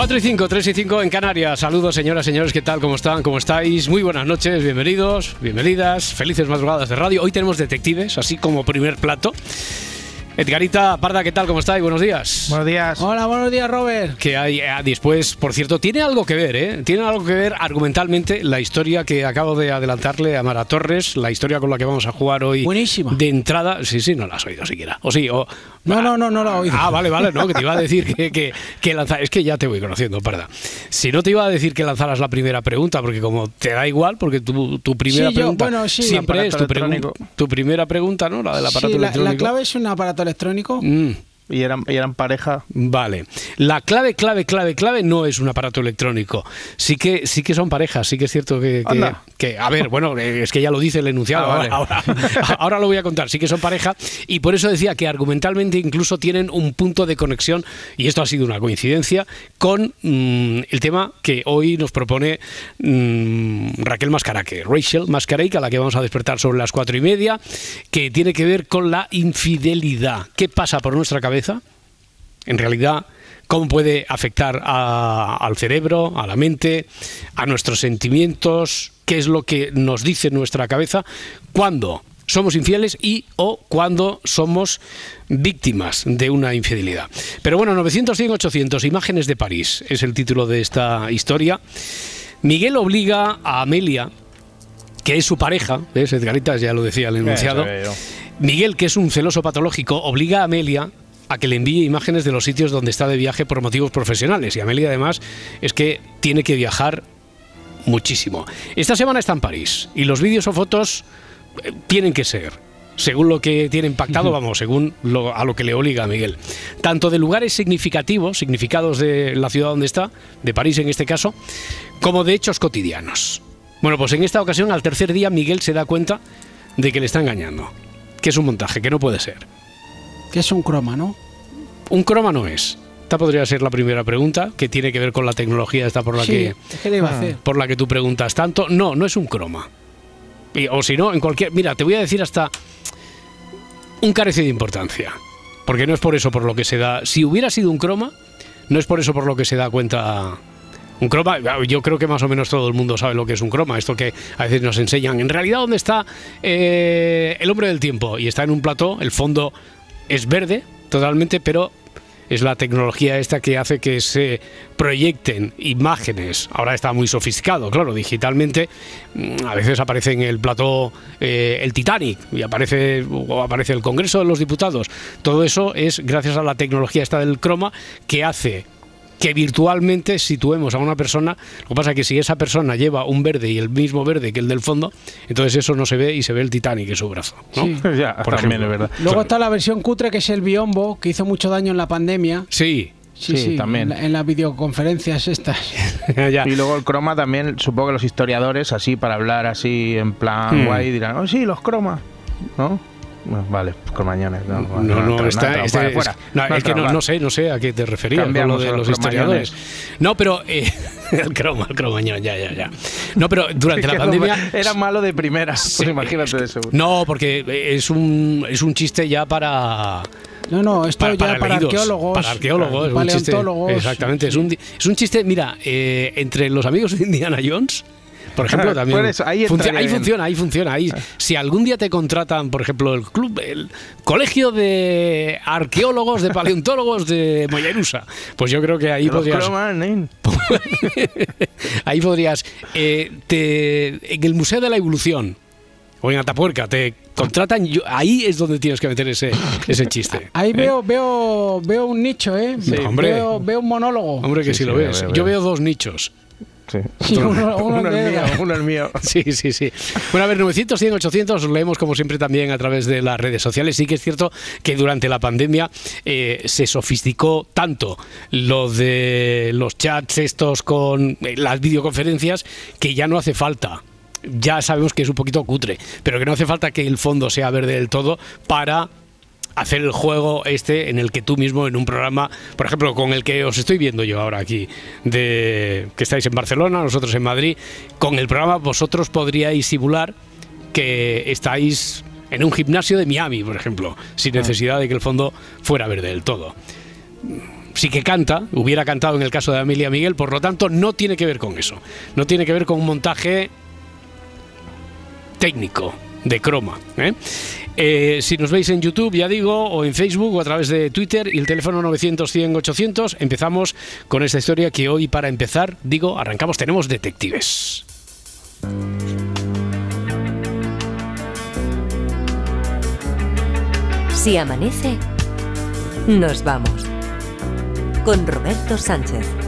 Cuatro y 5, 3 y 5 en Canarias. Saludos, señoras, señores, ¿qué tal? ¿Cómo están? ¿Cómo estáis? Muy buenas noches, bienvenidos, bienvenidas, felices madrugadas de radio. Hoy tenemos detectives, así como primer plato. Edgarita Parda, ¿qué tal? ¿Cómo estáis? Buenos días. Buenos días. Hola, buenos días, Robert. Que hay eh, después, por cierto, tiene algo que ver, ¿eh? Tiene algo que ver argumentalmente la historia que acabo de adelantarle a Mara Torres, la historia con la que vamos a jugar hoy. Buenísima. De entrada, sí, sí, no la has oído siquiera. O sí, o. No, no, no, no la he oído. Ah, vale, vale, no, que te iba a decir que, que, que lanza- Es que ya te voy conociendo, Parda. Si no te iba a decir que lanzaras la primera pregunta, porque como te da igual, porque tu, tu primera Sí, yo- pregunta bueno, sí. siempre es tu, tu primera pregunta, ¿no? La del aparato Sí, la, electrónico. la clave es un aparato electrónico. Mm. Y eran, y eran pareja. Vale. La clave, clave, clave, clave no es un aparato electrónico. Sí que, sí que son parejas, sí que es cierto que, que- que- a ver, bueno, es que ya lo dice el enunciado. Ah, vale. ahora, ahora- ahora lo voy a contar. Sí que son pareja y por eso decía que argumentalmente incluso tienen un punto de conexión y esto ha sido una coincidencia con mm, el tema que hoy nos propone mm, Raquel Mascaraque, Rachel Mascaraque, a la que vamos a despertar sobre las cuatro y media, que tiene que ver con la infidelidad. ¿Qué pasa por nuestra cabeza? En realidad cómo puede afectar a- al cerebro, a la mente, a nuestros sentimientos, qué es lo que nos dice nuestra cabeza cuando somos infieles y o cuando somos víctimas de una infidelidad. Pero bueno, 900, 100, 800, Imágenes de París es el título de esta historia. Miguel obliga a Amelia, que es su pareja, ¿ves? Edgarita ya lo decía el enunciado. Miguel, que es un celoso patológico, obliga a Amelia a que le envíe imágenes de los sitios donde está de viaje por motivos profesionales. Y Amelia además es que tiene que viajar muchísimo. Esta semana está en París y los vídeos o fotos eh, tienen que ser, según lo que tienen pactado, vamos, según lo- a lo que le obliga a Miguel. Tanto de lugares significativos, significados de la ciudad donde está, de París en este caso, como de hechos cotidianos. Bueno, pues en esta ocasión, al tercer día, Miguel se da cuenta de que le está engañando, que es un montaje, que no puede ser. Que es un croma, ¿no? Un croma no es. Esta podría ser la primera pregunta, que tiene que ver con la tecnología esta por la sí, que es que le iba a Ah. hacer. por la que tú preguntas tanto. No, no es un croma. Y- o si no, en cualquier. Mira, te voy a decir hasta un carece de importancia. Porque no es por eso por lo que se da. Si hubiera sido un croma, no es por eso por lo que se da cuenta. Un croma, yo creo que más o menos todo el mundo sabe lo que es un croma, esto que a veces nos enseñan. En realidad, ¿dónde está eh, el hombre del tiempo? Y está en un plató, el fondo es verde totalmente, pero es la tecnología esta que hace que se proyecten imágenes. Ahora está muy sofisticado, claro, digitalmente. mm, A veces aparece en el plató eh, el Titanic y aparece, o aparece el Congreso de los Diputados. Todo eso es gracias a la tecnología esta del croma que hace que virtualmente situemos a una persona. Lo que pasa es que si esa persona lleva un verde y el mismo verde que el del fondo, entonces eso no se ve y se ve el Titanic en su brazo. ¿no? Sí. ya, Por también ejemplo. es verdad. Luego está la versión cutre, que es el biombo, que hizo mucho daño en la pandemia. Sí, Sí, Sí, sí, también. En, la- en las videoconferencias estas. ya. Y luego el croma también, supongo que los historiadores, así para hablar así en plan Hmm. guay, dirán, oh sí, los cromas, ¿no? Vale, cromañones. No, No, no, entra- está, entra, este- fuera, es, fuera. no, es que no, no sé, no sé a qué te referías con lo de los los historiadores. No, pero eh, el croma, el cromañón, ya, ya, ya. No, pero durante la no, pandemia Era malo de primera, Sí. pues imagínate de seguro. No, porque es un es un chiste ya para No, no, esto para, ya para para, leídos, arqueólogos. para arqueólogos, es un chiste- paleontólogos. exactamente, es un es un chiste, mira, eh, entre los amigos de Indiana Jones por ejemplo, también. Por eso, ahí funciona, ahí funciona. Ahí, si algún día te contratan, por ejemplo, el club, el colegio de arqueólogos, de paleontólogos de Mollerusa, pues yo creo que ahí Los podrías. cromas, nen. ahí podrías. eh, te- en el Museo de la Evolución o en Atapuerca te Contratan, yo- ahí es donde tienes que meter ese, ese chiste. Ahí veo, veo, veo un nicho, ¿eh? Sí, hombre. Veo, veo un monólogo. Hombre, que Sí, si lo sí, ves. veo, Yo veo dos nichos. Sí. Uno- uno Uno de- es mío, uno es mío. Sí, sí, sí. Bueno, a ver, 900, 100, 800, os leemos como siempre también a través de las redes sociales. Sí que es cierto que durante la pandemia eh, se sofisticó tanto lo de los chats estos con eh, las videoconferencias que ya no hace falta. Ya sabemos que es un poquito cutre, pero que no hace falta que el fondo sea verde del todo para hacer el juego este en el que tú mismo en un programa, por ejemplo, con el que os estoy viendo yo ahora aquí, de que estáis en Barcelona, nosotros en Madrid, con el programa vosotros podríais simular que estáis en un gimnasio de Miami, por ejemplo, sin necesidad de que el fondo fuera verde del todo. Sí que canta, hubiera cantado en el caso de Amelia Miguel, por lo tanto no tiene que ver con eso. No tiene que ver con un montaje técnico de croma. ¿eh? Eh, si nos veis en YouTube, ya digo, o en Facebook o a través de Twitter y el teléfono 900 100 800, empezamos con esta historia que hoy para empezar, digo, arrancamos, tenemos detectives. Si amanece, nos vamos. Con Roberto Sánchez.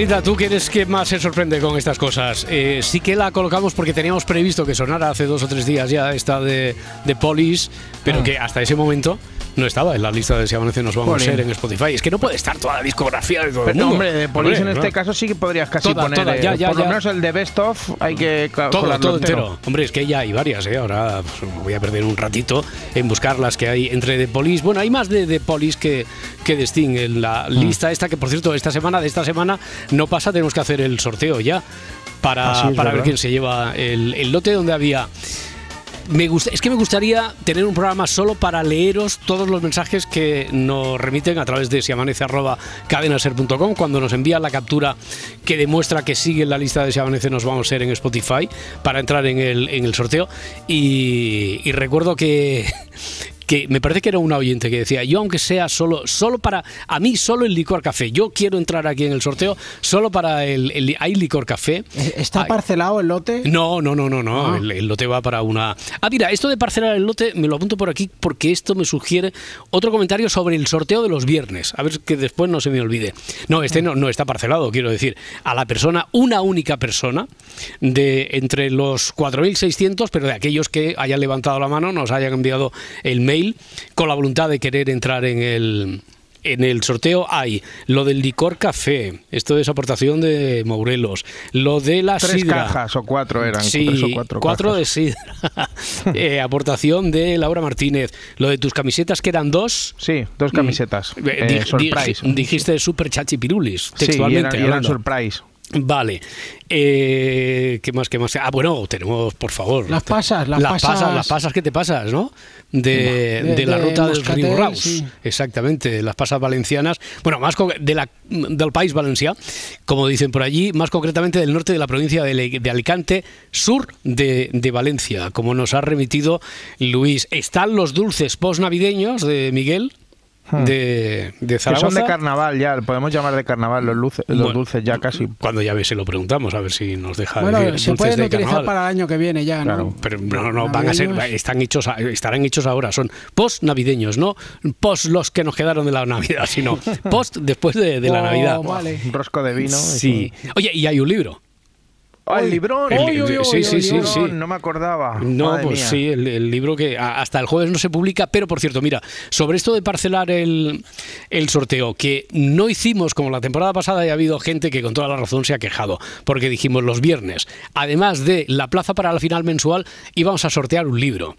Edgarita, ¿tú quieres que más se sorprende con estas cosas? Eh, sí que la colocamos porque teníamos previsto que sonara hace dos o tres días ya esta de, de Police, pero Ah. que hasta ese momento no estaba en la lista de Si Amanece Nos Vamos a ser en Spotify. Es que no puede estar toda la discografía de todo el Pero, mundo. hombre, de Police en este caso sí que podrías casi Toda, poner. toda, eh, ya, ya, por lo ya. menos el de Best of hay que Todo, todo entero. Hombre, es que ya hay varias, ¿eh? Ahora pues, voy a perder un ratito en buscar las que hay entre The Police. Bueno, hay más de The Police que, que de Sting en la Mm. lista esta, que por cierto, esta semana, de esta semana, no pasa, tenemos que hacer el sorteo ya para, para ver quién se lleva el, el lote donde había me gusta, es que me gustaría tener un programa solo para leeros todos los mensajes que nos remiten a través de siamanece.cadenaser.com cuando nos envían la captura que demuestra que sigue la lista de Siamanece nos vamos a ser en Spotify para entrar en el, en el sorteo. Y, y recuerdo que que me parece que era una oyente que decía, yo aunque sea solo, solo para, a mí solo el licor café, yo quiero entrar aquí en el sorteo solo para el, el- hay licor café. ¿Está Hay- parcelado el lote? no, no, no, no, no. Ah. El, el lote va para una. Ah, mira, esto de parcelar el lote me lo apunto por aquí porque esto me sugiere otro comentario sobre el sorteo de los viernes. A ver que después no se me olvide. No, este no, no está parcelado, quiero decir. A la persona, una única persona, de entre los 4.600, pero de aquellos que hayan levantado la mano, nos hayan enviado el mail con la voluntad de querer entrar en el. En el sorteo hay lo del licor café, esto es aportación de Morelos, lo de la Tres sidra. cajas o cuatro eran. Sí, tres o cuatro, cuatro de sidra. Eh, aportación de Laura Martínez. Lo de tus camisetas, que eran dos. Sí, dos camisetas. Eh, eh, di- surprise. di- dijiste super chachipirulis, Sí, y textualmente. eran, y eran hablando. surprise. Vale. Eh, ¿Qué más? ¿Qué más? Ah, bueno, tenemos, por favor. Las pasas, las pasas. pasas. Las pasas que te pasas, ¿no? De, De- de la de ruta del Moscatel, Río Raus. sí. Exactamente, las pasas valencianas. Bueno, más de la, del país Valencia, como dicen por allí, más concretamente del norte de la provincia de, de Alicante, sur de, de Valencia, como nos ha remitido Luis. Están los dulces postnavideños de Miguel. De, de Hmm. Que Zaragoza. son de carnaval ya, podemos llamar de carnaval los, luces, los Bueno, dulces ya casi. Cuando ya ves, se lo preguntamos, a ver si nos deja Bueno, decir se dulces pueden de utilizar carnaval. para el año que viene ya, ¿no? Claro. Pero no, no, van a ser, están hechos, estarán hechos ahora, son post navideños, no post los que nos quedaron de la Navidad, sino post después de, de la Oh, Navidad. vale. Un rosco de vino. Sí. Oye, y hay un libro. ¡Oh, el librón! El- ¡Uy, uy, uy, sí, sí, sí. No me acordaba. No, Madre pues mía. sí, el, el libro que hasta el jueves no se publica, pero por cierto, mira, sobre esto de parcelar el, el sorteo, que no hicimos como la temporada pasada y ha habido gente que con toda la razón se ha quejado, porque dijimos los viernes, además de la plaza para la final mensual, íbamos a sortear un libro.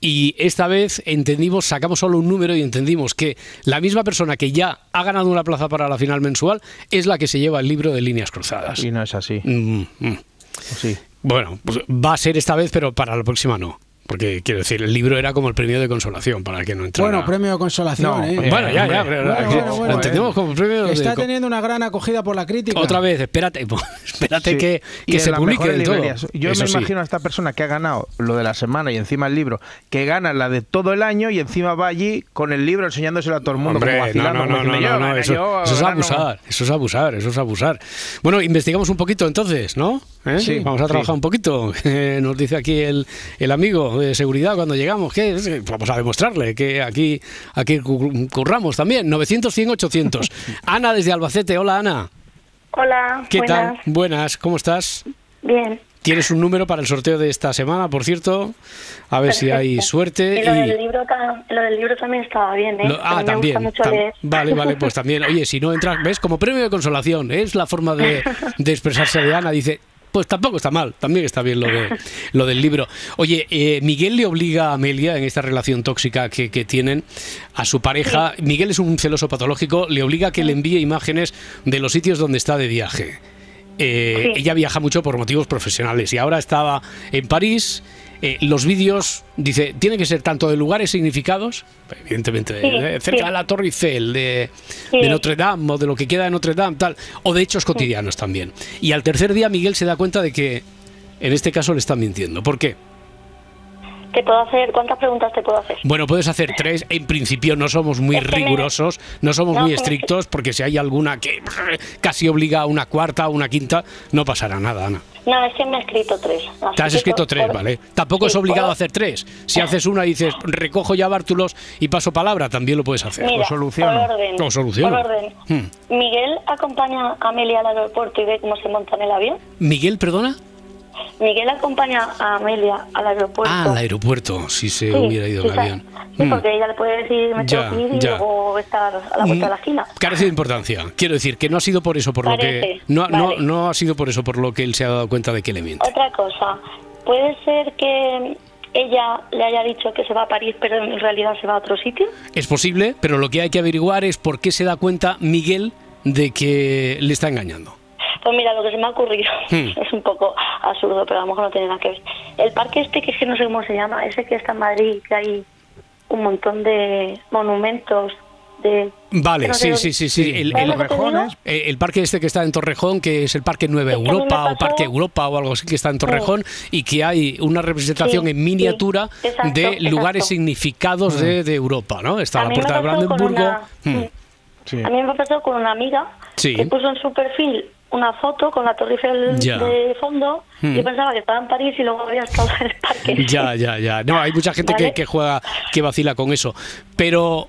Y esta vez entendimos, sacamos solo un número y entendimos que la misma persona que ya ha ganado una plaza para la final mensual es la que se lleva el libro de líneas cruzadas. Y no es así. Mm, mm. Sí. Bueno, pues va a ser esta vez, pero para la próxima no. Porque quiero decir, el libro era como el premio de consolación para el que no entrara. Bueno, premio de consolación, No, ¿eh? eh, Bueno, ya, ya, pero Bueno, entendemos como premio de Está teniendo una gran acogida por la crítica. Otra vez, espérate, espérate Sí. que, que se publique del todo. Yo Eso me sí. imagino a esta persona que ha ganado lo de la semana y encima el libro, que gana la de todo el año y encima va allí con el libro enseñándoselo a todo el mundo. Hombre, como no, vacilando, no, como no, no, no, "Yo no, gané, eso, yo eso es gano". abusar, eso es abusar, eso es abusar. Bueno, investigamos un poquito entonces, ¿no? ¿Eh? Sí, Vamos a trabajar sí. un poquito. Eh, Nos dice aquí el, el amigo de seguridad cuando llegamos que es- vamos a demostrarle que aquí, aquí cu- curramos también. 900, 100, 800. Ana desde Albacete. Hola, Ana. Hola, ¿Qué buenas. tal? Buenas, ¿cómo estás? Bien. Tienes un número para el sorteo de esta semana, por cierto. A ver si hay perfecto. suerte. Y lo, y- del libro, lo del libro también estaba bien, ¿eh? Lo- ah, mí también. Me gusta mucho tam- leer. vale, vale, pues también. Oye, si no entras, ¿ves? Como premio de consolación, ¿eh? es la forma de, de expresarse de Ana. Dice, pues tampoco está mal, también está bien lo, de, lo del libro. Oye, eh, Miguel le obliga a Amelia en esta relación tóxica que, que tienen a su pareja. Miguel es un celoso patológico, le obliga a que le envíe imágenes de los sitios donde está de viaje. Eh, Sí. Ella viaja mucho por motivos profesionales y ahora estaba en París. Eh, los vídeos, dice, tienen que ser tanto de lugares significados, evidentemente, Sí, de- cerca sí. de la Torre Eiffel, de, Sí. de Notre Dame o de lo que queda de Notre Dame, tal, o de hechos cotidianos también. Y al tercer día Miguel se da cuenta de que en este caso le están mintiendo. ¿Por qué? ¿Te puedo hacer? ¿Cuántas preguntas te puedo hacer? Bueno, puedes hacer tres. En principio no somos muy Es que me- rigurosos, no somos No, muy estrictos, porque si hay alguna que casi obliga a una cuarta o una quinta, no pasará nada, Ana. No, es que me he escrito tres. Te has escrito tres, por- ¿vale? Tampoco es obligado por- a hacer tres. Si haces una y dices, recojo ya bártulos y paso palabra, también lo puedes hacer. Mira, o soluciono. por orden. O soluciono. Por orden. Hmm. Miguel acompaña a Amelia al aeropuerto y ve cómo se monta en el avión. Miguel, perdona. Miguel acompaña a Amelia al aeropuerto. Ah, al aeropuerto, si se Sí, hubiera ido sí, en avión. Sí, Mm. porque ella le puede decir, me tengo que ir y luego estar a la vuelta de la esquina. Carece de importancia. Quiero decir que no ha sido por eso por lo que Parece, no, no, vale. no ha sido por eso por lo que él se ha dado cuenta de que le miente. Otra cosa, puede ser que ella le haya dicho que se va a París, pero en realidad se va a otro sitio. Es posible, pero lo que hay que averiguar es por qué se da cuenta Miguel de que le está engañando. Pues mira, lo que se me ha ocurrido Hmm. es un poco absurdo, pero a lo mejor no tiene nada que ver. El parque este, que es que no sé cómo se llama, ese que está en Madrid, que hay un montón de monumentos de... Vale, no sí, sí, sí, sí. El, ¿Sabes el-? Torrejones. eh, el parque este que está en Torrejón, que es el Parque Nueva Europa o Parque Europa o algo así, que está en Torrejón y que hay una representación Sí, en miniatura sí, exacto, de exacto. lugares significados de, de Europa, ¿no? Está A la Puerta de Brandenburgo. una- Hmm. Sí. A mí me pasó con una amiga Sí. que puso en su perfil una foto con la Torre Eiffel Ya. de fondo. Hmm. Yo pensaba que estaba en París y luego había estado en el parque. Ya, ya, ya. No, hay mucha gente que, Vale. que juega, que vacila con eso. Pero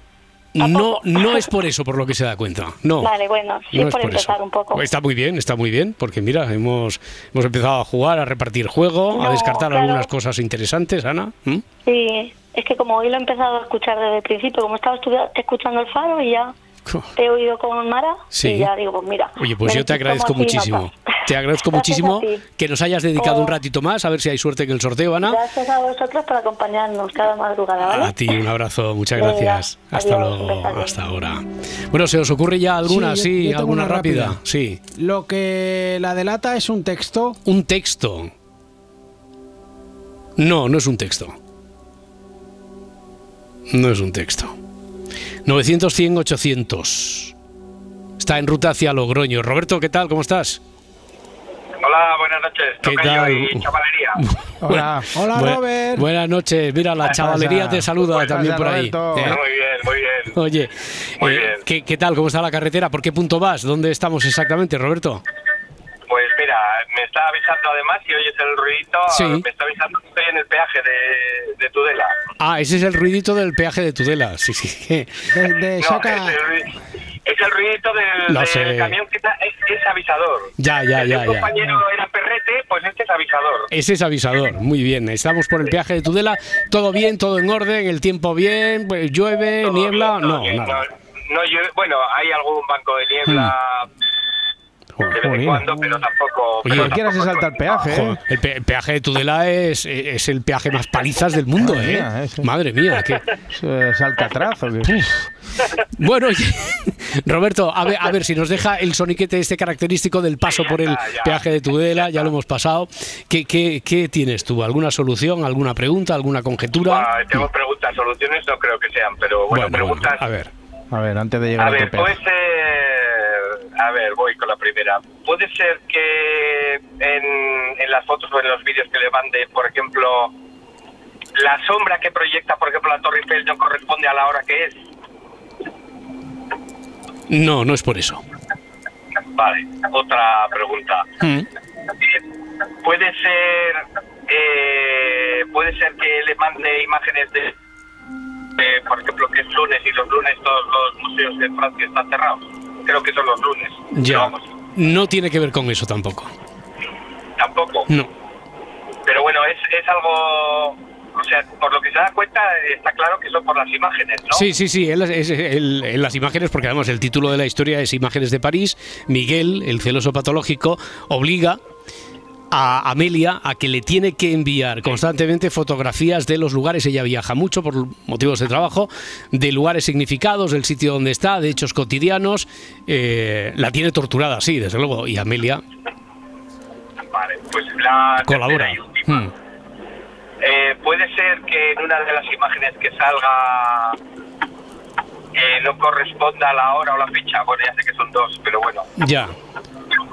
¿A no, no es por eso por lo que se da cuenta. No. Vale, bueno, sí, no es por empezar eso. un poco. Está muy bien, está muy bien, porque mira, hemos, hemos empezado a jugar, a repartir juego, a No, descartar claro. algunas cosas interesantes, Ana. ¿Mm? Sí, es que como hoy lo he empezado a escuchar desde el principio, como estaba escuchando el faro y ya. Te he oído con Mara, Sí. y ya digo, pues mira. Oye, pues yo te agradezco muchísimo. Te agradezco Gracias muchísimo que nos hayas dedicado un Oh. ratito más, a ver si hay suerte en el sorteo, Ana. Gracias a vosotros por acompañarnos cada madrugada, ¿vale? A ti un abrazo, muchas Venga, gracias. Hasta adiós, luego, hasta ahora. Bueno, ¿se os ocurre ya alguna? Sí, yo alguna una rápida. rápida. Sí. Lo que la delata es un texto. Un texto. No, no es un texto. No es un texto. 900-100-800. Está en ruta hacia Logroño. Roberto, ¿qué tal? ¿Cómo estás? Hola, buenas noches. ¿Qué Tocayo tal? y chavalería. Hola. Hola, Bu- Robert. Buenas noches. Mira, la chavalería te saluda ¿Qué también por ahí. Eh, Muy bien, muy bien. Oye, Muy eh, bien. ¿qué, qué tal? ¿Cómo está la carretera? ¿Por qué punto vas? ¿Dónde estamos exactamente, Roberto? Me está avisando además, si oyes el ruidito, Sí. me está avisando que estoy en el peaje de, de Tudela. Ah, ese es el ruidito del peaje de Tudela. Sí, sí. De, de No, es, el, es el ruidito del, camión que está, es, es avisador. Ya, ya, El ya, ya. compañero era perrete, pues este es avisador. Ese es avisador, muy bien. Estamos por el peaje de Tudela, todo bien, todo en orden, el tiempo bien, pues, llueve, Todo niebla, bien, no, bien. nada. No, no llueve- bueno, hay algún banco de niebla de vez en cuando, pero tampoco. Oye, pero Cualquiera se tampoco- salta el peaje, ¿eh? El, pe- el peaje de Tudela es, es el peaje más palizas del mundo, Madre ¿eh? mía, ese. Madre mía. ¿Es Alcatraz? Bueno, oye, Roberto, a ver, a ver si nos deja el soniquete este característico del paso por el ya. peaje de Tudela, ya lo hemos pasado. ¿Qué, qué, qué tienes tú? ¿Alguna solución, alguna pregunta, alguna conjetura? Ah, tengo preguntas, soluciones no creo que sean, pero bueno, preguntas. a ver. A ver, antes de llegar A a, ver, tu puede peaje. A ver, voy con la primera. ¿Puede ser que en, en las fotos o en los vídeos que le mande, por ejemplo, la sombra que proyecta, por ejemplo, la Torre Eiffel no corresponde a la hora que es? No, no es por eso. Vale, otra pregunta. Mm. ¿Puede ser. eh, puede ser que le mande imágenes de. de, por ejemplo, que es lunes y los lunes todos los museos de Francia están cerrados? Creo que son los lunes. Ya. Vamos, No tiene que ver con eso tampoco. tampoco. No. Pero bueno, es, es algo, o sea, por lo que se da cuenta, está claro que son por las imágenes, ¿no? Sí, sí, sí, es- él- en las imágenes, porque además el título de la historia es Imágenes de París, Miguel, el celoso patológico, obliga a Amelia a que le tiene que enviar constantemente fotografías de los lugares, ella viaja mucho por motivos de trabajo, de lugares significados, del sitio donde está, de hechos cotidianos, eh, la tiene torturada, sí, desde luego, y Amelia Vale, pues la colabora. Hmm. Eh, puede ser que en una de las imágenes que salga eh, no corresponda a la hora o la fecha. Bueno, ya sé que son dos, pero bueno. Ya.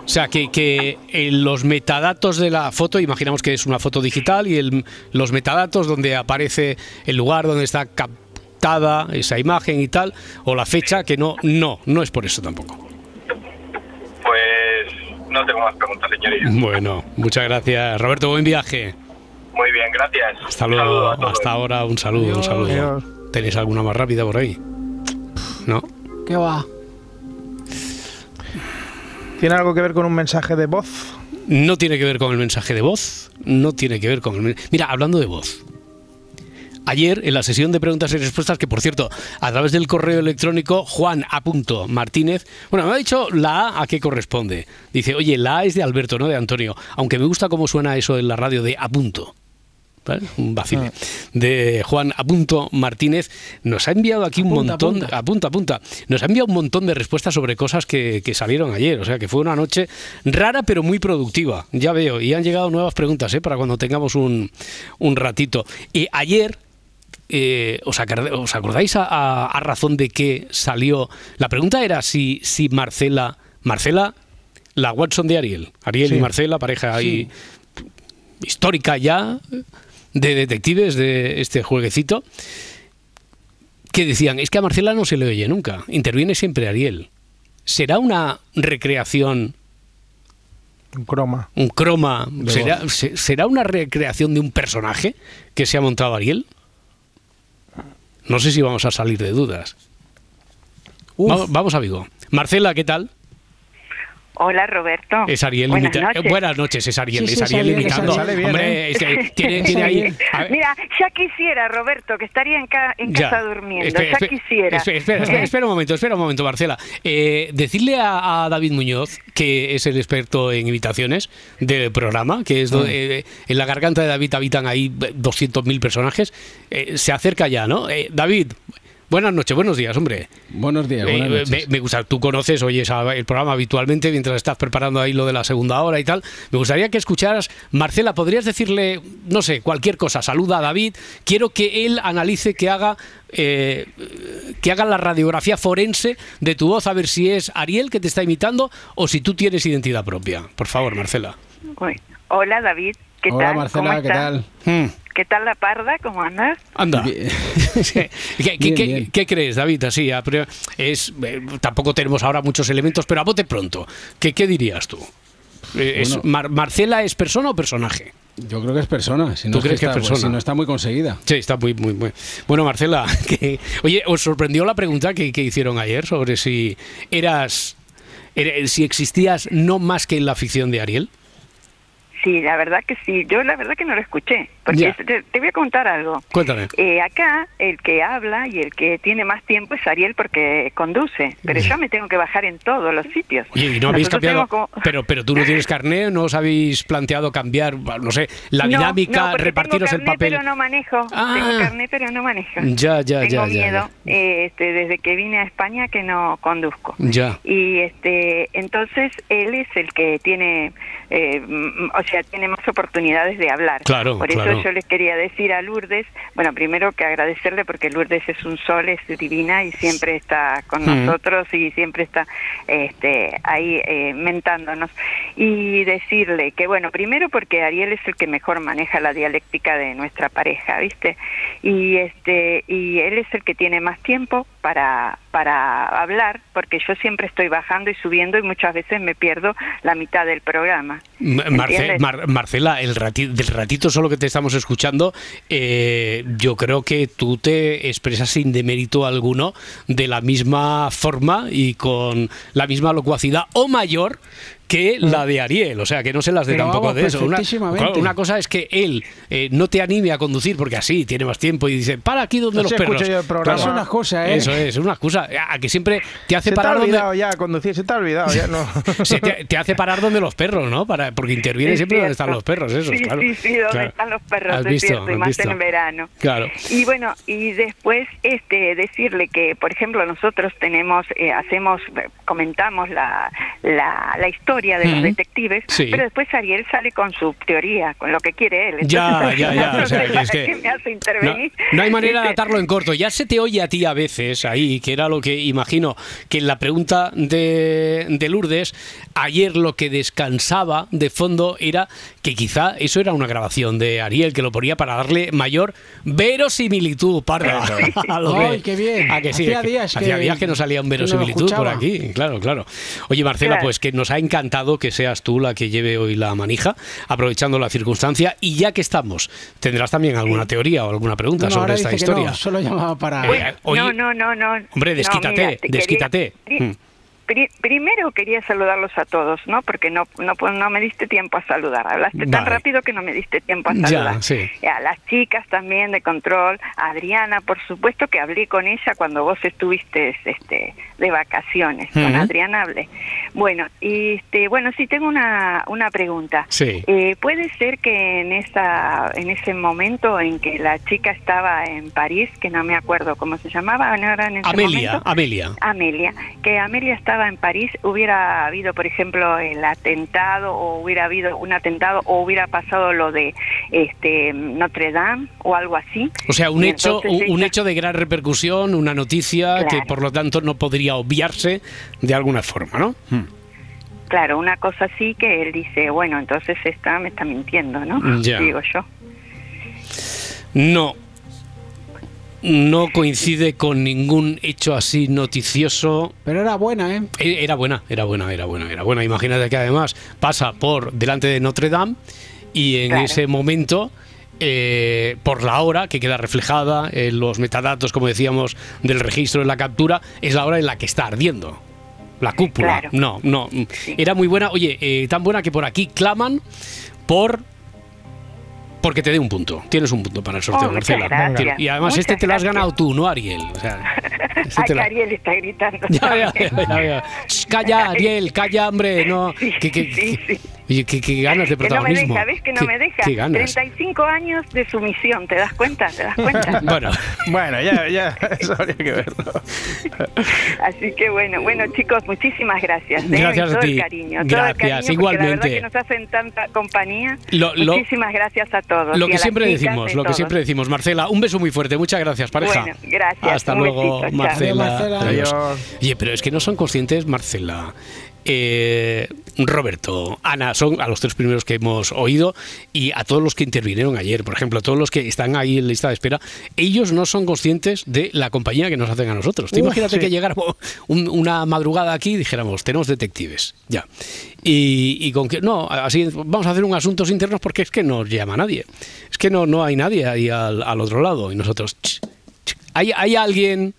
O sea, que, que en los metadatos de la foto, imaginamos que es una foto digital, y el- los metadatos donde aparece el lugar donde está captada esa imagen y tal, o la fecha, que no, no, no es por eso tampoco. Pues no tengo más preguntas, señoría. Bueno, muchas gracias. Roberto, buen viaje. Muy bien, gracias. Hasta luego. Hasta ahora, un saludo, un saludo. Adiós. ¿Tenéis alguna más rápida por ahí? ¿No? ¿Qué va? ¿Tiene algo que ver con un mensaje de voz? No tiene que ver con el mensaje de voz, no tiene que ver con el... Mira, hablando de voz. Ayer, en la sesión de preguntas y respuestas, que por cierto, a través del correo electrónico, Juan A. Martínez, bueno, me ha dicho la A a qué corresponde. Dice, oye, la A es de Alberto, no de Antonio, aunque me gusta cómo suena eso en la radio de A punto. ¿Vale? Un vacile. De Juan Apunto Martínez. Nos ha enviado aquí un montón. apunta. apunta, apunta. Nos ha enviado un montón de respuestas sobre cosas que, que salieron ayer. O sea que fue una noche rara pero muy productiva. Ya veo. Y han llegado nuevas preguntas ¿eh? para cuando tengamos un, un ratito. Y ayer. eh, ¿os, acord- os acordáis a, a- a razón de qué salió? La pregunta era si, si Marcela. Marcela, la Watson de Ariel. Ariel y. Marcela, pareja ahí histórica ya de detectives de este jueguecito que decían, es que a Marcela no se le oye nunca, interviene siempre Ariel. ¿Será una recreación, Un croma. un croma, será, se- será una recreación de un personaje que se ha montado Ariel? No sé si vamos a salir de dudas. Vamos, vamos a Vigo. Marcela, ¿qué tal? Hola Roberto. Es Ariel Buenas imita- noches. eh, Buenas noches, es Ariel, Sí, es sí, es Ariel Ariel, es imitando. Ariel. Sale bien, Hombre, ¿eh? es que tiene, Es tiene ahí. Ariel. a ver, Mira, ya quisiera Roberto que estaría en, ca- en Ya. casa durmiendo. Ya quisiera. Espera, espera, espera, espera un momento, espera un momento, Marcela. Eh, decirle a, a David Muñoz, que es el experto en imitaciones del programa, que es do- eh, en la garganta de David habitan ahí 200.000 personajes, eh, se acerca ya, ¿no? Eh, David, buenas noches, buenos días, hombre. Buenos días, buenas Eh, noches. me, me gusta, tú conoces, oyes el programa habitualmente mientras estás preparando ahí lo de la segunda hora y tal. Me gustaría que escucharas, Marcela, ¿podrías decirle, no sé, cualquier cosa? Saluda a David. Quiero que él analice, que haga, eh, que haga la radiografía forense de tu voz, a ver si es Ariel que te está imitando o si tú tienes identidad propia. Por favor, Marcela. Hola David, ¿qué Hola tal? Marcela, ¿Cómo ¿qué tal? Hmm, ¿Qué tal la parda? ¿Cómo andas? Anda. Bien. ¿Qué, qué- Bien, qué- bien. qué crees, David? Así, a priori- es, eh, tampoco tenemos ahora muchos elementos, pero a bote pronto. ¿Qué, qué dirías tú? Eh, es- Bueno. Mar- ¿Marcela es persona o personaje? Yo creo que es persona. Si no ¿Tú es crees que es está, persona? Si no está muy conseguida. Sí, está muy, muy, muy. Bueno, Marcela, que, oye, ¿os sorprendió la pregunta que, que hicieron ayer sobre si eras, era- si existías no más que en la ficción de Ariel? Sí, la verdad que sí. Yo la verdad que no lo escuché. Porque te, te voy a contar algo. Cuéntame. Eh, acá el que habla y el que tiene más tiempo es Ariel porque conduce. Pero yo me tengo que bajar en todos los sitios. ¿y no habéis cambiado? como- Pero, pero tú no tienes carné, ¿no os habéis planteado cambiar, no sé, la No, dinámica, no, porque repartiros tengo el carné, papel? pero no manejo. Ah. Tengo carné, pero no manejo. Ya, ya, tengo ya, ya, miedo eh, este, desde que vine a España que no conduzco. Ya. Y este, entonces él es el que tiene, eh, o sea, tiene más oportunidades de hablar. Claro, Por eso claro. yo les quería decir a Lourdes, bueno, primero que agradecerle porque Lourdes es un sol, es divina y siempre está con Mm. nosotros y siempre está este, ahí eh, mentándonos. Y decirle que, bueno, primero porque Ariel es el que mejor maneja la dialéctica de nuestra pareja, ¿viste? Y, este, y él es el que tiene más tiempo para, para hablar, porque yo siempre estoy bajando y subiendo y muchas veces me pierdo la mitad del programa. Marcela, el rati- del ratito solo que te estamos escuchando, eh, yo creo que tú te expresas sin demérito alguno de la misma forma y con la misma locuacidad o mayor que la de Ariel, o sea que no se las dé Pero tampoco vamos, de eso. Una, una cosa es que él eh, no te anime a conducir porque así tiene más tiempo y dice, para aquí donde Así los perros. yo el programa. Es una cosa, ¿eh? Eso es, es una excusa. A que siempre te hace Se te ha parar donde, olvidado ya conducir, se te ha olvidado ya, no. se te, te hace parar donde los perros, ¿no? Para, porque interviene Es siempre donde cierto. están los perros, eso, sí, claro. Sí, sí, donde Claro. están los perros, ¿Has es visto? cierto, y ¿Has más visto? en verano. Claro. Y bueno, y después este decirle que, por ejemplo, nosotros tenemos, eh, hacemos, eh, comentamos la, la, la historia de Ujú. los detectives, Sí. pero después Ariel sale con su teoría, con lo que quiere él. Ya, Entonces, ya, ya. no O sea, sé que para es que qué me hace no, intervenir. no hay manera de atarlo en corto. Ya se te oye a ti a veces ahí, que era lo que imagino que en la pregunta de, de Lourdes, ayer lo que descansaba de fondo era que quizá eso era una grabación de Ariel que lo ponía para darle mayor verosimilitud, parda. A lo que- Ay, qué bien. a que sí, Hacía días hacía que- días que no salía un no verosimilitud por aquí. Claro, claro. Oye, Marcela, Claro. pues que nos ha encantado que seas tú la que lleve hoy la manija, aprovechando la circunstancia. Y ya que estamos, ¿tendrás también alguna teoría o alguna pregunta No, sobre ahora esta dice que historia? no, solo llamaba para... Eh, oye, no, no, no, no. Hombre, No, desquítate, mira, te quería- desquítate. Mm. Pri- primero quería saludarlos a todos, ¿no? Porque no, no, no me diste tiempo a saludar. Hablaste tan rápido que no me diste tiempo a Ya, saludar. sí. Y A las chicas también de control, a Adriana, por supuesto que hablé con ella cuando vos estuviste este, de vacaciones. Con. Adriana hablé. Bueno, y este, bueno, sí tengo una, una pregunta. Sí. Eh, ¿Puede ser que en esa en ese momento en que la chica estaba en París, que no me acuerdo cómo se llamaba, ¿no era en ese Amelia, momento? Amelia. Amelia, que Amelia estaba en París, hubiera habido, por ejemplo, el atentado o hubiera habido un atentado o hubiera pasado lo de este Notre Dame o algo así. O sea, un Y hecho, entonces un, hecho de gran repercusión, una noticia que por lo tanto no podría obviarse de alguna forma, ¿no? Hmm. Claro, una cosa así que él dice, bueno, entonces esta me está mintiendo, ¿no? Ya. Digo yo. No. No coincide con ningún hecho así noticioso. Pero era buena, ¿eh? E- Era buena, era buena, era buena, era buena. Imagínate que además pasa por delante de Notre Dame y en Claro. ese momento, eh, por la hora que queda reflejada en los metadatos, como decíamos, del registro de la captura, es la hora en la que está ardiendo. La cúpula. Claro. No, no. Era muy buena. Oye, eh, tan buena que por aquí claman por porque te dé un punto. Tienes un punto para el sorteo, Oh, Marcela. Y además Muchas este te lo has gracias. ganado tú, no Ariel. O sea, este Ay, te lo- Ariel está gritando. ya, ya, ya, ya, ya. Sh, Calla, Ariel, calla, hombre. No. Sí, ¿Qué, qué- sí, qué- sí. Oye, qué- qué ganas de Que no me protagonismo. deja, ¿ves que no ¿Qué- me deja? Qué ganas. 35 años de sumisión, ¿te das cuenta? ¿Te das cuenta? Bueno, Bueno, ya, ya, eso habría que verlo. Así que bueno, bueno chicos, muchísimas gracias. ¿eh? Gracias todo a ti. El cariño, todo el Gracias, cariño, igualmente. La verdad que nos hacen tanta compañía. Lo- lo- muchísimas gracias a todos. lo que siempre decimos, lo que todos. siempre decimos. Marcela, un beso muy fuerte. Muchas gracias, pareja. Bueno, gracias, Hasta un luego, besito. Marcela. Adiós, Marcela. Adiós. Oye, pero es que no son conscientes, Marcela. Eh, Roberto, Ana, son a los tres primeros que hemos oído y a todos los que intervinieron ayer, por ejemplo, a todos los que están ahí en lista de espera, ellos no son conscientes de la compañía que nos hacen a nosotros. Uf, imagínate sí. que llegáramos un- una madrugada aquí y dijéramos, tenemos detectives, ya. Y, y con que, no, así vamos a hacer un asuntos internos porque es que no llama nadie. Es que no, no hay nadie ahí al, al otro lado y nosotros, ch, ch, hay, hay alguien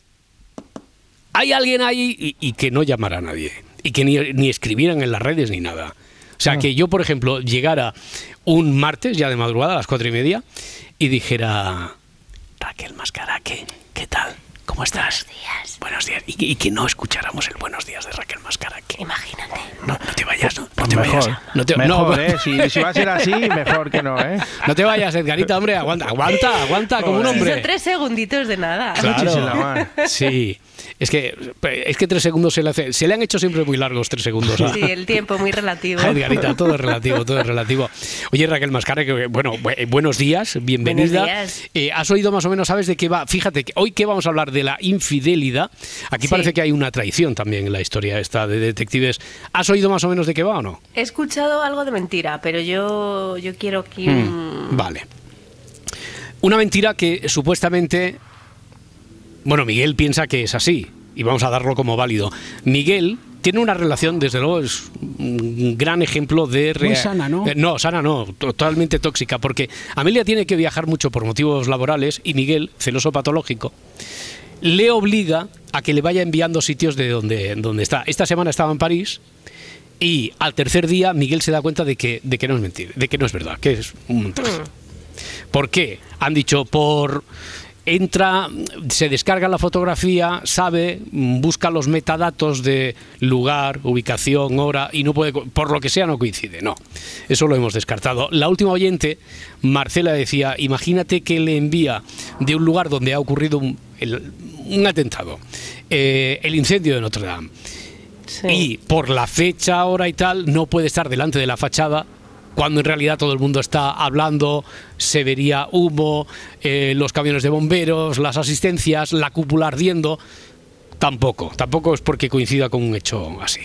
hay alguien ahí y, y que no llamara a nadie. Y que ni, ni escribieran en las redes ni nada. O sea, que yo, por ejemplo, llegara un martes, ya de madrugada, a las cuatro y media, y dijera, Raquel Mascaraque, ¿qué tal? ¿Cómo estás? Buenos días. Buenos días. Y, que- y que no escucháramos el buenos días de Raquel Mascaraque. Imagínate. No, no te vayas, no, no te Mejor, vayas. No te, mejor, no, ¿eh? Si, si va a ser así, mejor que no, ¿eh? no te vayas, Edgarita, hombre, aguanta, aguanta, aguanta, como un hombre. Son tres segunditos de nada. Claro. Sí. Es que, es que tres segundos se le hace. Se le han hecho siempre muy largos tres segundos. a- Sí, el tiempo muy relativo. Edgarita, todo es relativo, todo es relativo. Oye, Raquel Mascara, que, bueno, bu- eh, buenos días, bienvenida. Buenos días. Eh, ¿Has oído más o menos, sabes de qué va? Fíjate, que hoy que vamos a hablar de la infidelidad, aquí Sí. parece que hay una traición también en la historia esta de detectives. ¿Has oído más o menos de qué va o no? He escuchado algo de mentira, pero yo, yo quiero que... Mm, Vale. Una mentira que supuestamente, bueno, Miguel piensa que es así y vamos a darlo como válido. Miguel tiene una relación, desde luego, es un gran ejemplo de... Muy sana, ¿no? Eh, no, sana no, totalmente tóxica, porque Amelia tiene que viajar mucho por motivos laborales y Miguel, celoso patológico, le obliga a que le vaya enviando sitios de donde, donde está. Esta semana estaba en París y al tercer día Miguel se da cuenta de que, de que no es mentira, de que no es verdad, que es un montaje. ¿Por qué? Han dicho por entra, se descarga la fotografía, sabe, busca los metadatos de lugar, ubicación, hora y no puede, por lo que sea no coincide. No, eso lo hemos descartado. La última oyente, Marcela decía, imagínate que le envía de un lugar donde ha ocurrido un, el- un atentado, eh, el incendio de Notre Dame. Sí. Y por la fecha, hora y tal, no puede estar delante de la fachada cuando en realidad todo el mundo está hablando, se vería humo, eh, los camiones de bomberos, las asistencias, la cúpula ardiendo. Tampoco, tampoco es porque coincida con un hecho así.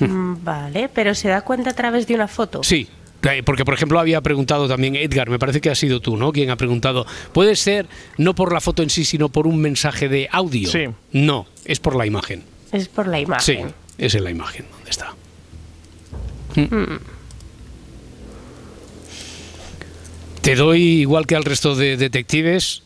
Mm, Vale, pero se da cuenta a través de una foto. Sí, eh, porque por ejemplo había preguntado también Edgar, me parece que ha sido tú, ¿no? Quien ha preguntado, ¿puede ser no por la foto en sí, sino por un mensaje de audio? Sí. No, es por la imagen. Es por la Sí, imagen. es en la imagen donde está. Te doy, igual que al resto de detectives,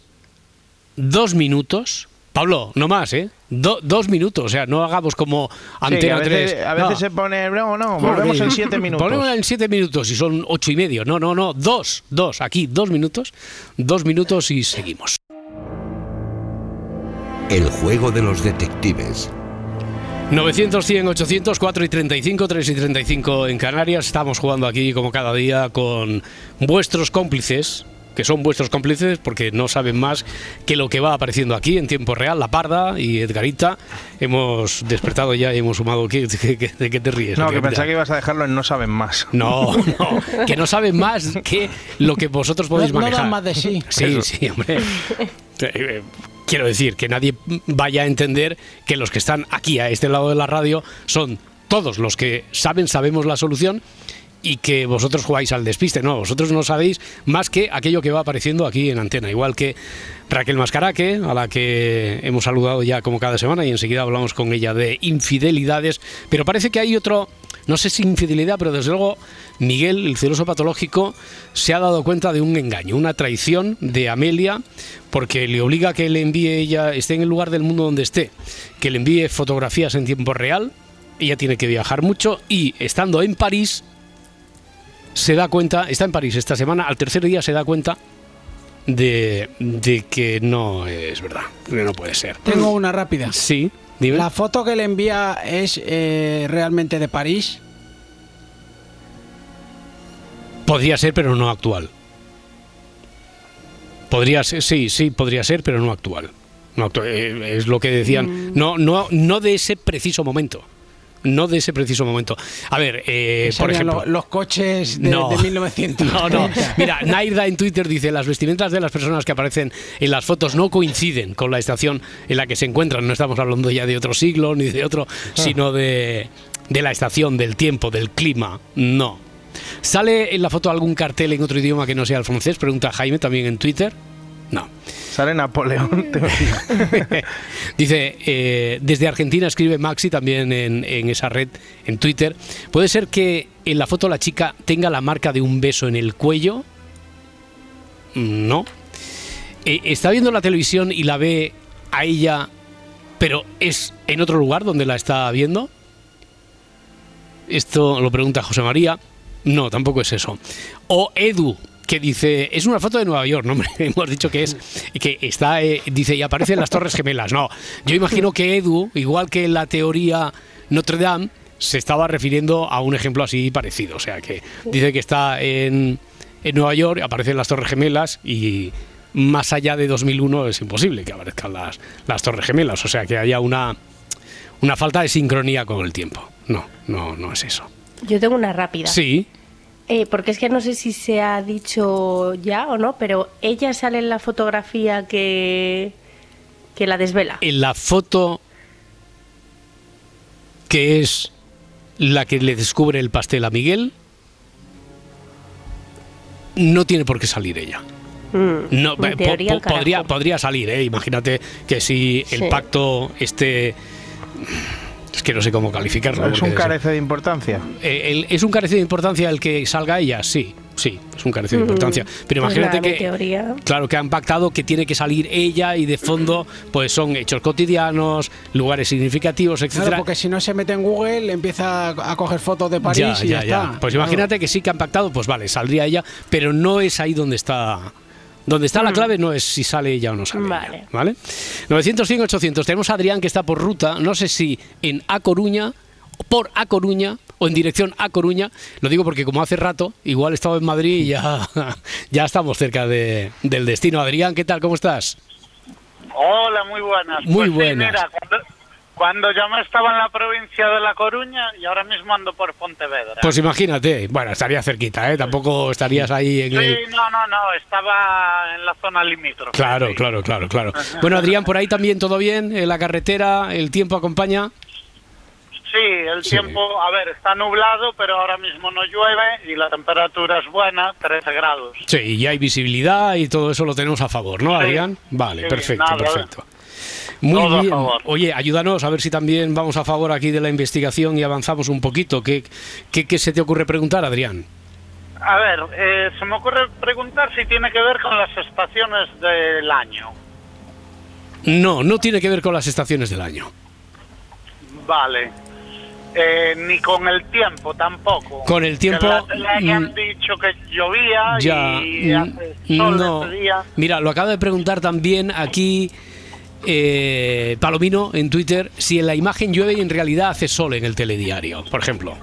dos minutos Pablo, no más, ¿eh? Do- dos minutos, o sea, no hagamos como Sí, Antena a veces, 3. a veces No. se pone, no, no, volvemos en siete minutos. Ponemos en siete minutos y son ocho y medio. No, no, no, dos, dos, aquí, dos minutos, dos minutos y seguimos. El juego de los detectives. 900, 100, 800, 4 y 35, 3 y 35 en Canarias. Estamos jugando aquí como cada día con vuestros cómplices, que son vuestros cómplices porque no saben más que lo que va apareciendo aquí en tiempo real. La Parda y Edgarita hemos despertado ya y hemos sumado. ¿Qué, qué- qué- ¿De qué te ríes? No, que pensaba que ibas a dejarlo en no saben más. No, no, que no saben más que lo que vosotros podéis No- no manejar. dan más de sí. Sí, Eso. sí, hombre. Quiero decir, que nadie vaya a entender que los que están aquí a este lado de la radio son todos los que saben, sabemos la solución y que vosotros jugáis al despiste. No, vosotros no sabéis más que aquello que va apareciendo aquí en antena. Igual que Raquel Mascaraque, a la que hemos saludado ya como cada semana y enseguida hablamos con ella de infidelidades. Pero parece que hay otro, no sé si infidelidad, pero desde luego Miguel, el celoso patológico, se ha dado cuenta de un engaño, una traición de Amelia, porque le obliga a que le envíe ella, esté en el lugar del mundo donde esté, que le envíe fotografías en tiempo real. Ella tiene que viajar mucho y estando en París, se da cuenta, está en París esta semana, al tercer día se da cuenta de, de que no es verdad, que no puede ser. Tengo una rápida. Sí, dime. La foto que le envía es eh, realmente de París. Podría ser, pero no actual. Podría ser, sí, sí, podría ser, pero no actual. No actu- eh, es lo que decían. No, no, no de ese preciso momento. No de ese preciso momento. A ver, eh, por ejemplo. lo- los coches de, No. de 1900. No, no. Mira, Nairda en Twitter dice, las vestimentas de las personas que aparecen en las fotos no coinciden con la estación en la que se encuentran. No estamos hablando ya de otro siglo ni de otro, sino de, de la estación, del tiempo, del clima. No. ¿Sale en la foto algún cartel en otro idioma que no sea el francés? Pregunta Jaime también en Twitter. No. Sale Napoleón. Dice, eh, desde Argentina escribe Maxi también en, en esa red, en Twitter. ¿Puede ser que en la foto la chica tenga la marca de un beso en el cuello? No. Eh, está viendo la televisión y la ve a ella, pero es en otro lugar donde la está viendo. Esto lo pregunta José María. No, tampoco es eso. O Edu, que dice, es una foto de Nueva York, no hombre, hemos dicho que es, que está, eh, dice, y aparecen las Torres Gemelas. No, yo imagino que Edu, igual que en la teoría Notre Dame, se estaba refiriendo a un ejemplo así parecido. O sea, que dice que está en, en Nueva York, aparecen las Torres Gemelas y más allá de 2001 es imposible que aparezcan las, las Torres Gemelas. O sea, que haya una, una falta de sincronía con el tiempo. No, no, no es eso. Yo tengo una rápida. Sí, Eh, porque es que no sé si se ha dicho ya o no, pero ella sale en la fotografía que, que la desvela. en la foto que es la que le descubre el pastel a Miguel, no tiene por qué salir ella. Mm, No, po- po- podría, podría salir, ¿eh? imagínate que si el Sí. pacto este... Es que no sé cómo calificarlo. es un carece de importancia. eh, el- ¿Es un carece de importancia el que salga ella? Sí, sí, es un carece de importancia. Pero Pues imagínate nada, que... teoría. Claro que han pactado que tiene que salir ella y de fondo pues son hechos cotidianos, lugares significativos, Claro, etcétera. porque si no se mete en Google, empieza a coger fotos de París y ya, está. Pues Claro. imagínate que sí que han pactado, pues vale, saldría ella, pero no es ahí donde está. Donde está la clave no es si sale ella o no sale. Mm. Vale. ella, ¿Vale? 900, 100, 800. Tenemos a Adrián que está por ruta, no sé si en A Coruña, por A Coruña o en dirección a Coruña. Lo digo porque como hace rato, igual estaba en Madrid y ya, ya estamos cerca de- del destino. Adrián, ¿qué tal? ¿Cómo estás? Hola, muy buenas. Muy Pues sí, buenas. mira, cuando, cuando yo me estaba en la provincia de La Coruña y ahora mismo ando por Pontevedra. Pues imagínate, bueno, estaría cerquita, ¿eh? Tampoco estarías ahí en sí, el... no, no, no, estaba en la zona limítrofe. Claro, sí. claro, claro, claro. Bueno, Adrián, por ahí también todo bien, en la carretera, el tiempo acompaña. Sí, el Sí. tiempo, a ver, está nublado, pero ahora mismo no llueve y la temperatura es buena, 13 grados. Sí, y hay visibilidad y todo eso lo tenemos a favor, ¿no. Adrián? Vale, perfecto, nada, perfecto. Muy todo a bien. favor. Oye, ayúdanos a ver si también vamos a favor aquí de la investigación y avanzamos un poquito. ¿Qué, qué, qué se te ocurre preguntar, Adrián? A ver, eh, se me ocurre preguntar si tiene que ver con las estaciones del año. No, no tiene que ver con las estaciones del año. Vale. Eh, ni con el tiempo tampoco. Con el tiempo, Que mm, dicho que llovía Ya, y mm, hace sol no. este día. Mira, lo acaba de preguntar también aquí eh, Palomino en Twitter si en la imagen llueve y en realidad hace sol en el telediario, por ejemplo.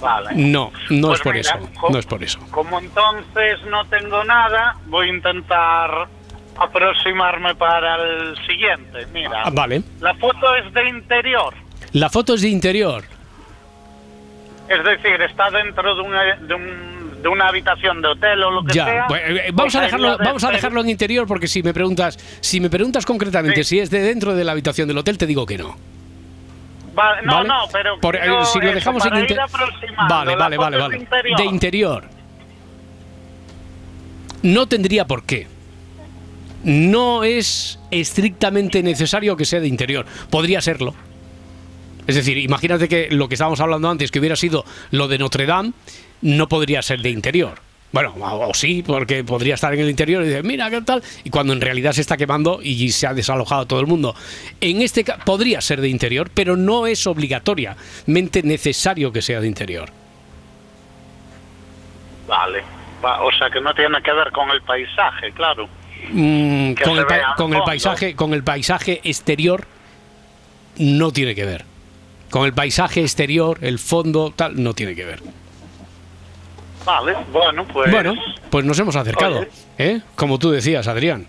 Vale. No, no Pues es por mira, eso. No es por eso. Como entonces no tengo nada, voy a intentar aproximarme para el siguiente. Mira, Ah, vale. la foto es de interior, La foto es de interior. es decir, está dentro de una, de, un- de una habitación de hotel o lo que Ya, sea. bueno, eh, vamos Pues a ahí dejarlo, lo de vamos a exterior- dejarlo en interior porque si me preguntas, si me preguntas concretamente Sí. si es de dentro de la habitación del hotel, te digo que no. Va- no, ¿vale? no, pero Por- eh, si lo dejamos en para ir inter- aproximando. Vale, vale, vale, vale. Interior. De interior. No tendría por qué. No es estrictamente necesario que sea de interior. Podría serlo. Es decir, imagínate que lo que estábamos hablando antes, que hubiera sido lo de Notre Dame, no podría ser de interior. Bueno, o, o sí, porque podría estar en el interior y decir, mira, ¿qué tal? Y cuando en realidad se está quemando y se ha desalojado todo el mundo. En este caso, podría ser de interior, pero no es obligatoriamente necesario que sea de interior. Vale. Va, o sea que no tiene que ver con el paisaje, claro. Mm, con el, pa- con el paisaje con el paisaje exterior no tiene que ver con el paisaje exterior el fondo tal no tiene que ver Vale, bueno, pues. bueno pues nos hemos acercado Oye. ¿eh? como tú decías Adrián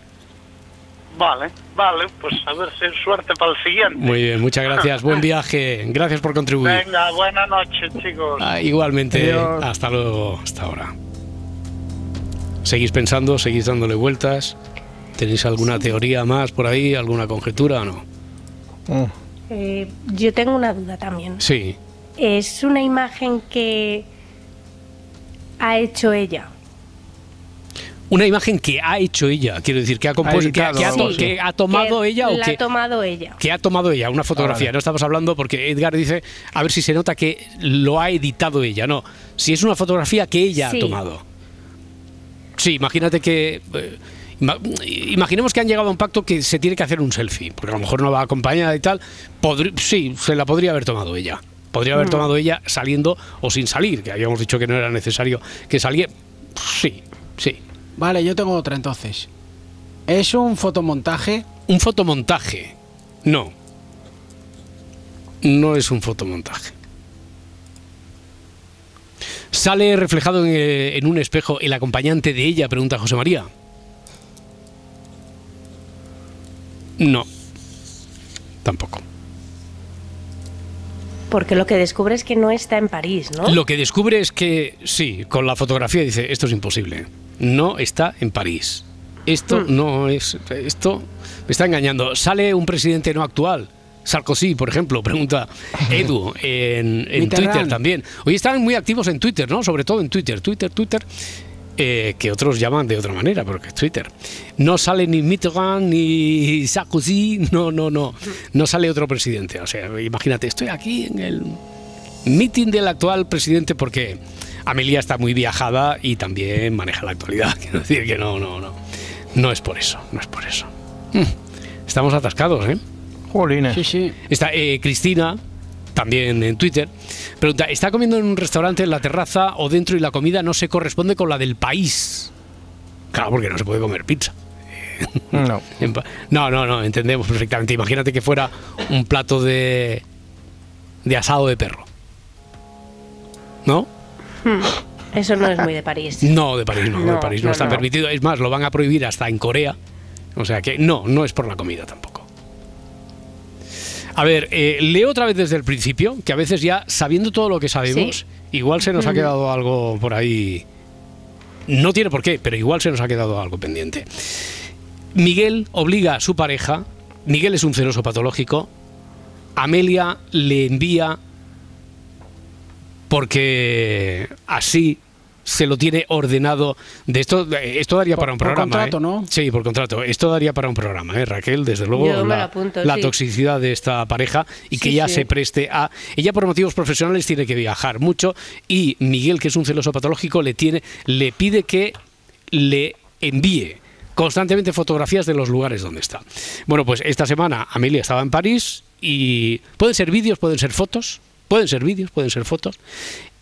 Vale, vale, pues a ver si suerte para el siguiente. muy bien muchas gracias buen viaje gracias por contribuir Venga, buena noche, chicos. Ah, igualmente Adiós. hasta luego hasta ahora seguís pensando seguís dándole vueltas tenéis alguna teoría más por ahí alguna conjetura o no Eh, yo tengo una duda también. sí Es una imagen que ha hecho ella. Una imagen que ha hecho ella, quiero decir, que ha compuesto, que, ha- que que tomado Que ella o la que, ha tomado ella. que ha tomado ella, una fotografía. Ah, vale. No estamos hablando porque Edgar dice, a ver si se nota que lo ha editado ella. No, si es una fotografía que ella Sí. ha tomado. Sí, imagínate que... eh, ima- Imaginemos que han llegado a un pacto que se tiene que hacer un selfie, porque a lo mejor no va acompañada y tal. Podri- sí, se la podría haber tomado ella. Podría haber Mm. tomado ella saliendo o sin salir, que habíamos dicho que no era necesario que saliera. Sí, sí. Vale, yo tengo otra entonces. ¿Es un fotomontaje? Un fotomontaje. No. No es un fotomontaje. ¿Sale reflejado en, eh, en un espejo el acompañante de ella? Pregunta José María. No. Tampoco. Porque lo que descubre es que no está en París, ¿no? Lo que descubre es que, sí, con la fotografía dice, esto es imposible. No está en París. Esto Hmm. no es... Esto me está engañando. Sale un presidente no actual. Sarkozy, por ejemplo, pregunta Edu en. Twitter también. Hoy están muy activos en Twitter, ¿no? Sobre todo en Twitter. Twitter, Twitter. Eh, que otros llaman de otra manera, porque es Twitter. No sale ni Mitterrand ni Sarkozy, no, no, no. No sale otro presidente. O sea, imagínate, estoy aquí en el meeting del actual presidente porque Amelia está muy viajada y también maneja la actualidad. Quiero decir que no, no, no. No es por eso, no es por eso. Mm, Estamos atascados, ¿eh? Jolines. Sí, sí. Está eh, Cristina, también en Twitter, pregunta, ¿está comiendo en un restaurante en la terraza o dentro y la comida no se corresponde con la del país? Claro, porque no se puede comer pizza. No. No, no, no, entendemos perfectamente. Imagínate que fuera un plato de, de asado de perro. ¿No? Hmm. Eso no es muy de París. No, de París no, de París no, no, está no. permitido. Es más, lo van a prohibir hasta en Corea. O sea que no, no es por la comida tampoco. A ver, eh, leo otra vez desde el principio, que a veces ya sabiendo todo lo que sabemos, igual se nos ha quedado algo por ahí. No tiene por qué, pero igual se nos ha quedado algo pendiente. Miguel obliga a su pareja, Miguel es un celoso patológico, Amelia le envía porque así se lo tiene ordenado de esto esto daría Por- para un por programa contrato, ¿eh? ¿no? sí por contrato esto daría para un programa ¿eh? Raquel desde luego Yo la, lo apunto, la sí. toxicidad de esta pareja y que Sí, sí. se preste a ella por motivos profesionales tiene que viajar mucho y Miguel que es un celoso patológico le tiene le pide que le envíe constantemente fotografías de los lugares donde está. Bueno, pues esta semana Amelia estaba en París y pueden ser vídeos, pueden ser fotos, pueden ser vídeos, pueden ser fotos.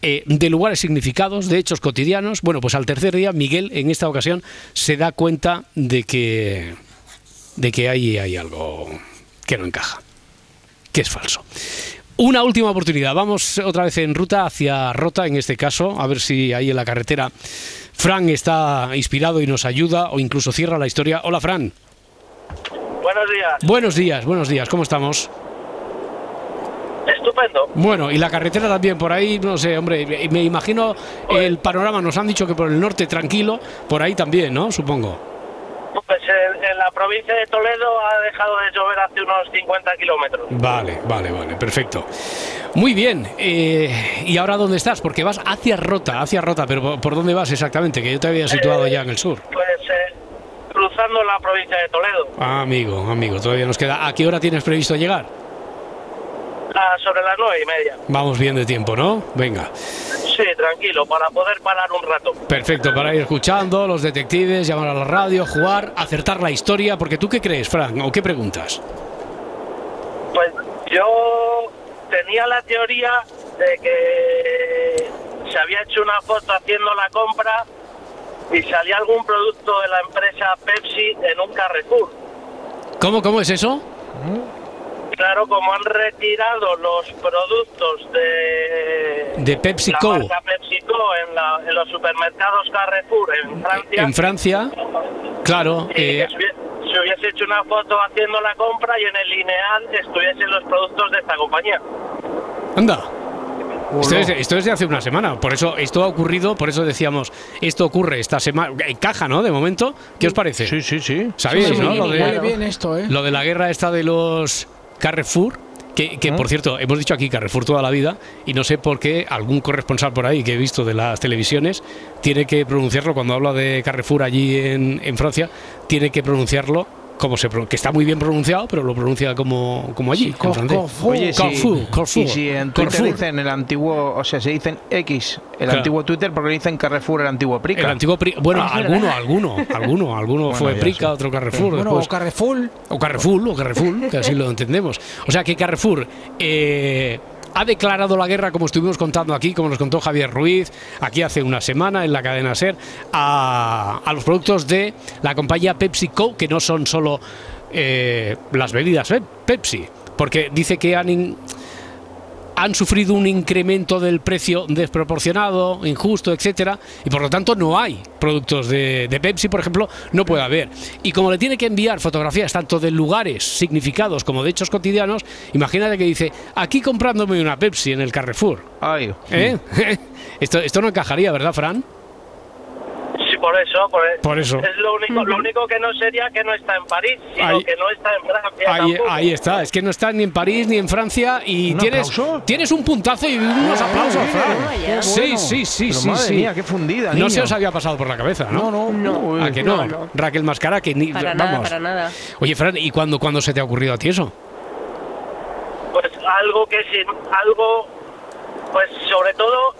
Eh, de lugares significados, de hechos cotidianos. Bueno, pues al tercer día Miguel en esta ocasión se da cuenta de que de que ahí hay algo que no encaja, que es falso. Una última oportunidad. Vamos otra vez en ruta hacia Rota, en este caso, a ver si ahí en la carretera Fran está inspirado y nos ayuda o incluso cierra la historia. Hola, Fran. Buenos días. Buenos días, buenos días. ¿Cómo estamos? Estupendo. Bueno, y la carretera también por ahí, no sé, hombre, me imagino el panorama. Nos han dicho que por el norte tranquilo, por ahí también, ¿no? Supongo. Pues en, en la provincia de Toledo ha dejado de llover hace unos 50 kilómetros. Vale, vale, vale, perfecto. Muy bien. eh, ¿Y ahora dónde estás? Porque vas hacia Rota, hacia Rota, pero ¿por- ¿por dónde vas exactamente? Que yo te había situado ya en el sur. Pues eh, cruzando la provincia de Toledo. Ah, amigo, amigo, todavía nos queda. ¿A qué hora tienes previsto llegar? Ah, sobre las nueve y media. Vamos bien de tiempo, ¿no? Venga. Sí, tranquilo, para poder parar un rato. Perfecto, para ir escuchando, los detectives, llamar a la radio, jugar, acertar la historia, porque tú qué crees, Frank, o qué preguntas. Pues yo tenía la teoría de que se había hecho una foto haciendo la compra y salía algún producto de la empresa Pepsi en un Carrefour. ¿Cómo, cómo es eso? Claro, como han retirado los productos de, De PepsiCo. la marca PepsiCo en, la- en los supermercados Carrefour en Francia, En Francia, claro, eh, se hubiese hecho una foto haciendo la compra y en el lineal estuviesen los productos de esta compañía. anda. Esto es, esto es de hace una semana, por eso esto ha ocurrido, por eso decíamos, esto ocurre esta semana, encaja, ¿no? De momento, ¿qué os parece? Sí, sí, sí. ¿Sabéis, Sí, sí, no? sí, Lo de, bien esto, ¿eh? lo de la guerra esta de los Carrefour, que, que, por cierto, hemos dicho aquí Carrefour toda la vida y no sé por qué algún corresponsal por ahí que he visto de las televisiones tiene que pronunciarlo cuando habla de Carrefour allí en, en Francia, tiene que pronunciarlo como se que está muy bien pronunciado, pero lo pronuncia como, como allí, en francés. Oye, sí. Carrefour, Carrefour, y si en Twitter dicen el antiguo, o sea, se dicen X, el Claro. antiguo Twitter, porque dicen Carrefour el antiguo Prica. El antiguo Pri- bueno, Ah, alguno, alguno, alguno, alguno Bueno, fue Prica, otro Carrefour, Bueno, después o Carrefour. o Carrefour, o Carrefour, que así lo entendemos. O sea que Carrefour eh, ha declarado la guerra, como estuvimos contando aquí, como nos contó Javier Ruiz, aquí hace una semana en la cadena SER, a, a los productos de la compañía PepsiCo, que no son solo eh, las bebidas Pe- Pepsi, porque dice que han... han sufrido un incremento del precio desproporcionado, injusto, etcétera, y por lo tanto no hay productos de, de Pepsi, por ejemplo, no puede haber. Y como le tiene que enviar fotografías tanto de lugares significados como de hechos cotidianos, imagínate que dice, aquí comprándome una Pepsi en el Carrefour. Ay. ¿Eh? esto, esto no encajaría, ¿verdad, Fran? Sí, por eso, por, Por eso. Es lo único, lo único que no sería que no está en París, sino Ahí- que no está en Francia. Ahí, ahí está, es que no está ni en París ni en Francia y ¿Un tienes, aplauso? tienes un puntazo y unos aplausos, Fran. Qué Sí, bueno. sí, sí, Pero sí. madre sí. mía, qué fundida, No se os había pasado por la cabeza, ¿no? No, no. Uy. ¿A que no? No, no. Raquel Mascara, que ni. Para vamos. nada, para nada. Oye, Fran, ¿y cuándo, cuándo se te ha ocurrido a ti eso? Pues algo que sin, algo, pues sobre todo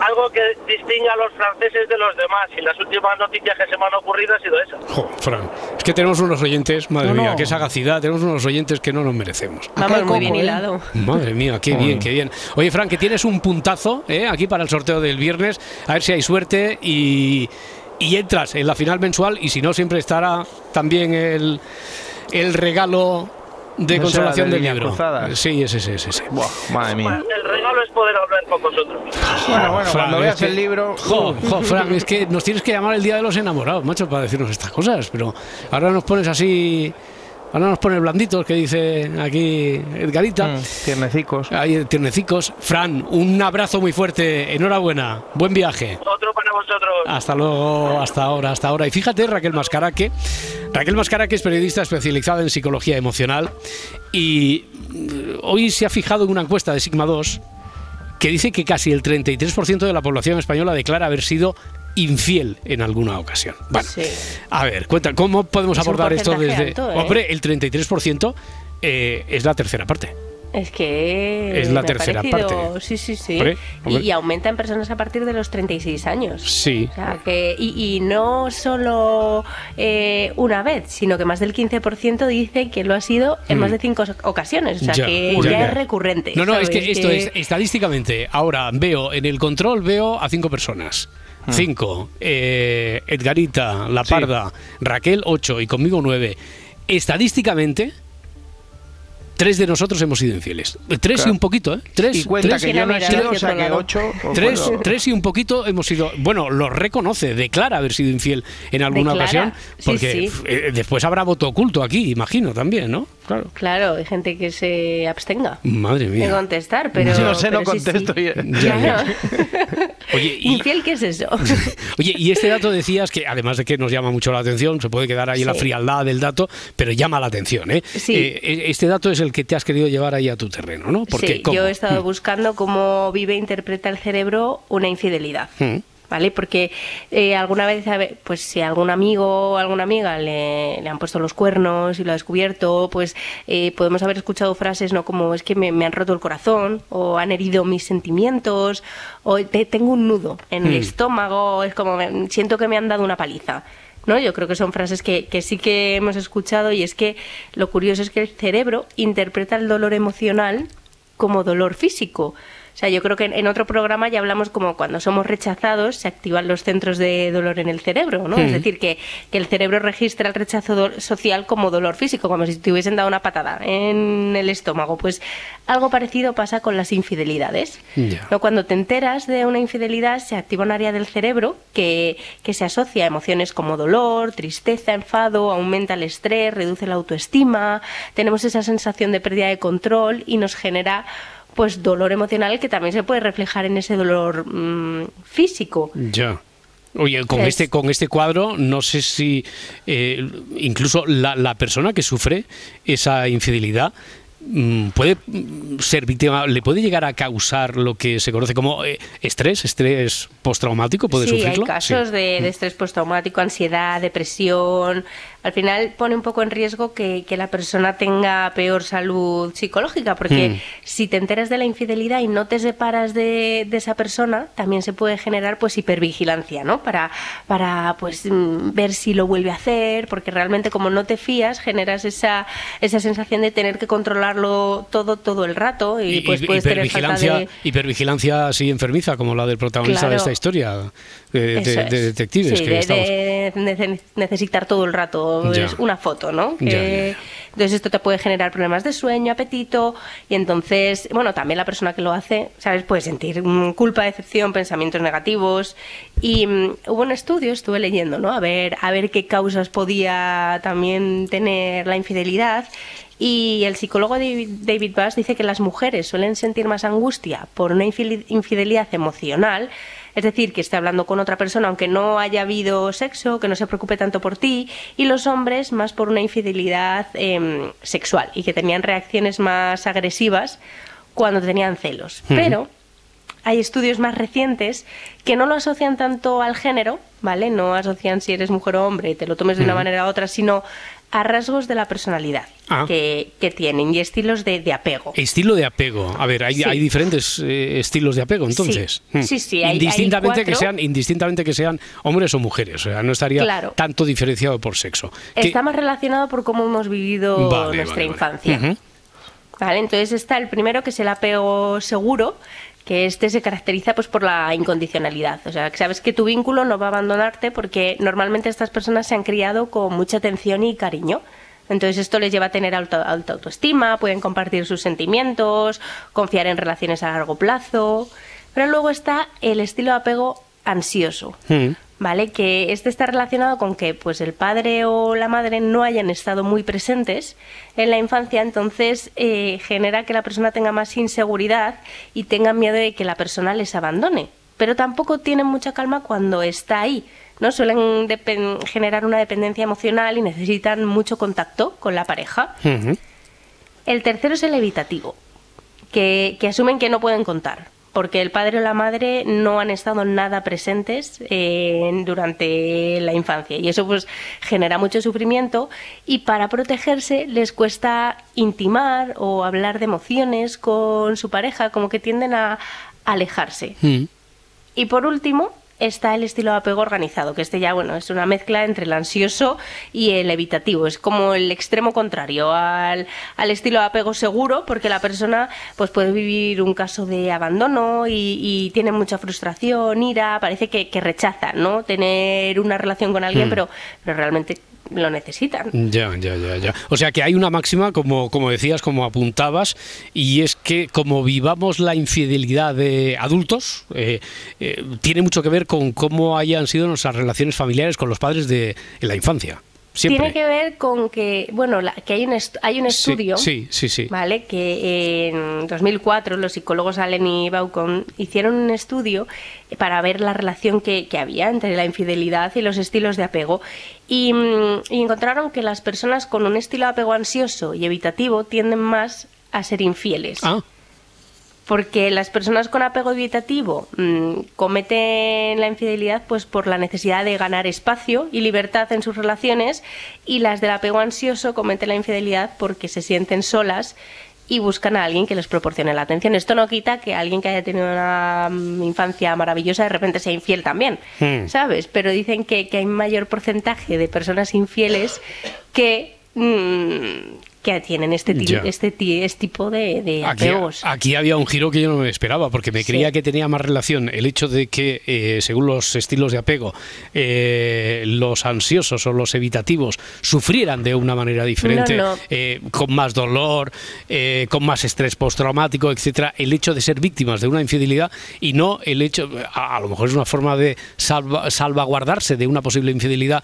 algo que distinga a los franceses de los demás. Y las últimas noticias que se me han ocurrido ha sido esa. Jo, Fran, es que tenemos unos oyentes, madre No, no. mía, qué sagacidad, tenemos unos oyentes que no nos merecemos. Vamos muy bien ¿eh? hilado. Madre mía, qué bien, qué bien. Oye, Fran, que tienes un puntazo ¿eh? aquí para el sorteo del viernes, a ver si hay suerte y, y entras en la final mensual y si no, siempre estará también el, el regalo de ¿No consolación de del libro. Sí, ese, ese, ese. ese. Buah, madre mía. El regalo es poder hablar con vosotros. Bueno, bueno, cuando es veas que- el libro. Jo, jo, Fran, es que nos tienes que llamar el día de los enamorados, macho, para decirnos estas cosas. Pero ahora nos pones así. Ahora nos pones blanditos, que dice aquí Edgarita. Mm, tiernecicos. Ahí, tiernecicos. Fran, un abrazo muy fuerte. Enhorabuena. Buen viaje. Otro para vosotros. Hasta luego, hasta ahora, hasta ahora. Y fíjate, Raquel Mascaraque. Raquel Mascaraque es periodista especializada en psicología emocional y mm, hoy se ha fijado en una encuesta de Sigma 2 que dice que casi el 33% de la población española declara haber sido infiel en alguna ocasión. Bueno, Sí. a ver, cuenta, ¿cómo podemos Es abordar esto desde... alto, ¿eh? Hombre, el 33% eh, es la tercera parte. Es que Es la me ha tercera parecido- parte. Sí, sí, sí. Hombre, Y- hombre. Y, aumenta en personas a partir de los 36 años. Sí. O sea, que, y, y no solo eh, una vez, sino que más del 15% dice que lo ha sido en Mm. más de cinco ocasiones. O sea, Ya, que ya, es recurrente. No, no, es que esto es estadísticamente. Ahora veo en el control veo a cinco personas. Cinco. Eh, Edgarita, La Parda, Raquel, ocho y conmigo nueve. Estadísticamente, tres de nosotros hemos sido infieles. Tres y un poquito, ¿eh? Tres. Y cuenta tres, que yo no he sido, o sea que mira. ocho. pues Tres, bueno. tres y un poquito hemos sido. Bueno, lo reconoce, declara haber sido infiel en alguna Declara, ocasión, sí, porque sí. eh, después habrá voto oculto aquí, imagino también, ¿no? Claro. Claro, hay gente que se abstenga Madre de mía. contestar, pero. Yo no sé, no sí, sí. contesto. y- Ya, ya. Claro. Oye, y, ¿Infiel qué es eso? Oye, y este dato decías que además de que nos llama mucho la atención, se puede quedar ahí la Sí. frialdad del dato, pero llama la atención, ¿eh? Sí. Eh, eh, Este dato es el que te has querido llevar ahí a tu terreno, ¿no? Porque, sí, ¿cómo? yo he estado Mm. buscando cómo vive e interpreta el cerebro una infidelidad. Mm. ¿Vale? Porque eh, alguna vez, pues si algún amigo o alguna amiga le, le han puesto los cuernos y lo ha descubierto, pues eh, podemos haber escuchado frases, ¿no? Como es que me, me han roto el corazón, o han herido mis sentimientos, o te- tengo un nudo en el Mm. estómago, es como me- siento que me han dado una paliza. ¿no? Yo creo que son frases que, que sí que hemos escuchado y es que lo curioso es que el cerebro interpreta el dolor emocional como dolor físico. O sea, yo creo que en, otro programa ya hablamos como cuando somos rechazados se activan los centros de dolor en el cerebro, ¿no? Mm. Es decir, que, que el cerebro registra el rechazo social como dolor físico, como si te hubiesen dado una patada en el estómago. Pues algo parecido pasa con las infidelidades. ¿no? Cuando te enteras de una infidelidad, se activa un área del cerebro que, que se asocia a emociones como dolor, tristeza, enfado, aumenta el estrés, reduce la autoestima, tenemos esa sensación de pérdida de control y nos genera pues dolor emocional que también se puede reflejar en ese dolor mm, físico. Ya. Oye, con Es- este, con este cuadro, no sé si eh, incluso la, la persona que sufre esa infidelidad mm, puede ser víctima, le puede llegar a causar lo que se conoce como eh, estrés, estrés postraumático, puede sí, sufrirlo. hay casos Sí. de, de estrés postraumático, ansiedad, depresión. Al final pone un poco en riesgo que, que la persona tenga peor salud psicológica, porque Mm. si te enteras de la infidelidad y no te separas de, de esa persona, también se puede generar pues hipervigilancia, ¿no? Para, para pues mm, ver si lo vuelve a hacer, porque realmente como no te fías, generas esa, esa sensación de tener que controlarlo todo todo el rato y, Y- pues puedes tener falta hipervigilancia, de... hipervigilancia así enfermiza, como la del protagonista de esta historia de, detectives. Sí, que de, estamos- de nece- necesitar todo el rato Ya. es una foto, ¿no? Que- ya, Entonces esto te puede generar problemas de sueño, apetito y entonces, bueno, también la persona que lo hace, ¿sabes? Puede sentir mm, culpa, decepción, pensamientos negativos y mm, hubo un estudio, estuve leyendo, ¿no? A ver, a ver qué causas podía también tener la infidelidad y el psicólogo David, Bass dice que las mujeres suelen sentir más angustia por una infidelidad emocional, es decir, que esté hablando con otra persona aunque no haya habido sexo, que no se preocupe tanto por ti, y los hombres más por una infidelidad em, sexual y que tenían reacciones más agresivas cuando tenían celos. Pero hay estudios más recientes que no lo asocian tanto al género, ¿vale? No asocian si eres mujer o hombre, te lo tomes de una manera u otra, sino a rasgos de la personalidad Ah. que, que tienen y estilos de, de apego. Estilo de apego. A ver, hay, Sí. hay diferentes eh, estilos de apego, entonces. Sí. Sí, sí, hay- hay indistintamente que cuatro. sean, indistintamente que sean hombres o mujeres. O sea, no estaría Claro. tanto diferenciado por sexo. Que- Está más relacionado por cómo hemos vivido Vale, nuestra vale, vale. infancia. Ujú. ¿Vale? Entonces está el primero que es el apego seguro, que este se caracteriza pues por la incondicionalidad. O sea, que sabes que tu vínculo no va a abandonarte porque normalmente estas personas se han criado con mucha atención y cariño. Entonces esto les lleva a tener alta, alta autoestima, pueden compartir sus sentimientos, confiar en relaciones a largo plazo. Pero luego está el estilo de apego ansioso. Mm. ¿Vale? Que este está relacionado con que pues el padre o la madre no hayan estado muy presentes en la infancia, entonces eh, genera que la persona tenga más inseguridad y tenga miedo de que la persona les abandone. Pero tampoco tienen mucha calma cuando está ahí, ¿no? Suelen generar una dependencia emocional y necesitan mucho contacto con la pareja. El tercero es el evitativo, que, que asumen que no pueden contar. Porque el padre o la madre no han estado nada presentes eh, durante la infancia y eso pues genera mucho sufrimiento y para protegerse les cuesta intimar o hablar de emociones con su pareja, como que tienden a alejarse. Mm. Y por último, está el estilo de apego organizado, que este ya, bueno, es una mezcla entre el ansioso y el evitativo. Es como el extremo contrario al, al estilo de apego seguro, porque la persona pues puede vivir un caso de abandono y, y tiene mucha frustración, ira, parece que, que rechaza, ¿no? Tener una relación con alguien, Hmm. pero, pero realmente lo necesitan. Ya, ya, ya, ya. O sea que hay una máxima, como, como decías, como apuntabas, y es que como vivamos la infidelidad de adultos, eh, eh, tiene mucho que ver con cómo hayan sido nuestras relaciones familiares con los padres de en la infancia. Siempre. Tiene que ver con que, bueno, la- que hay un, est- hay un estudio. Sí, sí, sí. ¿Vale? Que en 2004 los psicólogos Allen y Baucon hicieron un estudio para ver la relación que, que había entre la infidelidad y los estilos de apego. Y, mm, y encontraron que las personas con un estilo de apego ansioso y evitativo tienden más a ser infieles. Ah. Porque las personas con apego evitativo mm, cometen la infidelidad pues por la necesidad de ganar espacio y libertad en sus relaciones y las del apego ansioso cometen la infidelidad porque se sienten solas y buscan a alguien que les proporcione la atención. Esto no quita que alguien que haya tenido una mm, infancia maravillosa de repente sea infiel también, Hmm. ¿sabes? Pero dicen que, que hay mayor porcentaje de personas infieles que, mm, que tienen este, este, este tipo de, de Aquí, apegos. aquí había un giro que yo no me esperaba, porque me Sí. creía que tenía más relación el hecho de que, eh, según los estilos de apego, eh, los ansiosos o los evitativos sufrieran de una manera diferente, No, no. eh, con más dolor, con más estrés postraumático, etcétera, el hecho de ser víctimas de una infidelidad y no el hecho, a, a lo mejor es una forma de salva- salvaguardarse de una posible infidelidad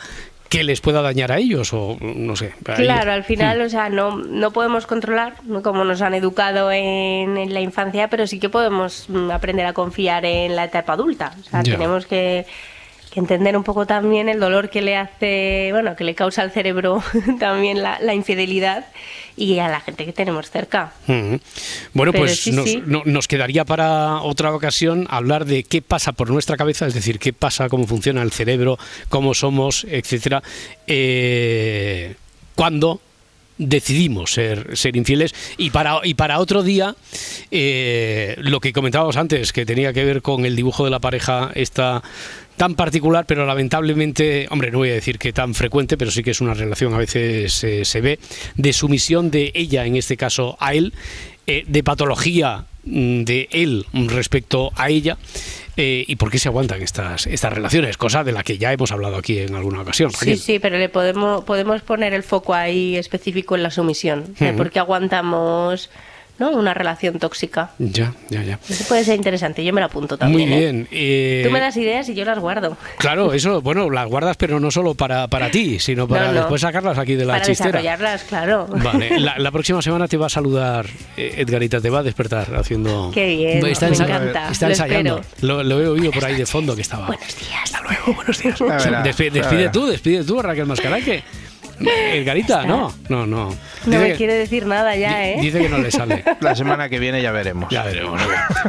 que les pueda dañar a ellos o no sé. Claro, al final, o sea, no, no podemos controlar como nos han educado en, en la infancia, pero sí que podemos mm, aprender a confiar en la etapa adulta. O sea, Ya. tenemos que, que entender un poco también el dolor que le hace, bueno, que le causa al cerebro también la, la infidelidad y a la gente que tenemos cerca. Bueno, Pero pues sí, nos, sí. no- nos quedaría para otra ocasión hablar de qué pasa por nuestra cabeza, es decir, qué pasa, cómo funciona el cerebro, cómo somos, etcétera, eh, cuando decidimos ser, ser infieles y para, y para otro día eh, lo que comentábamos antes que tenía que ver con el dibujo de la pareja esta tan particular pero lamentablemente hombre no voy a decir que tan frecuente pero sí que es una relación a veces eh, se ve de sumisión de ella en este caso a él eh, de patología mm, de él respecto a ella eh, y por qué se aguantan estas, estas relaciones, cosa de la que ya hemos hablado aquí en alguna ocasión. Sí, Raquel. sí, pero le podemos, podemos poner el foco ahí específico en la sumisión, de por qué aguantamos ¿no? una relación tóxica. Ya, ya, ya. Eso puede ser interesante, yo me lo apunto también. Muy ¿eh? bien. eh, Tú me das ideas y yo las guardo. Claro, eso, bueno, las guardas, pero no solo para, para ti, sino para No, no. después sacarlas aquí de la Para chistera. desarrollarlas, claro. Vale, la, la próxima semana te va a saludar eh, Edgarita, te va a despertar haciendo. Qué bien, está me encanta, Está lo ensayando. Lo, lo he oído por ahí de fondo que estaba. Buenos días. Hasta luego, buenos días. Ya despide tú, despide tú Raquel Mascaraque. Edgarita, no, no, no. No Dice me que- quiere decir nada ya, ¿eh? Dice que no le sale. La semana que viene ya veremos. Ya veremos.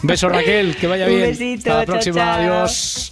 Beso Raquel, que vaya Un bien. besito, Hasta la chao, próxima, chao. adiós.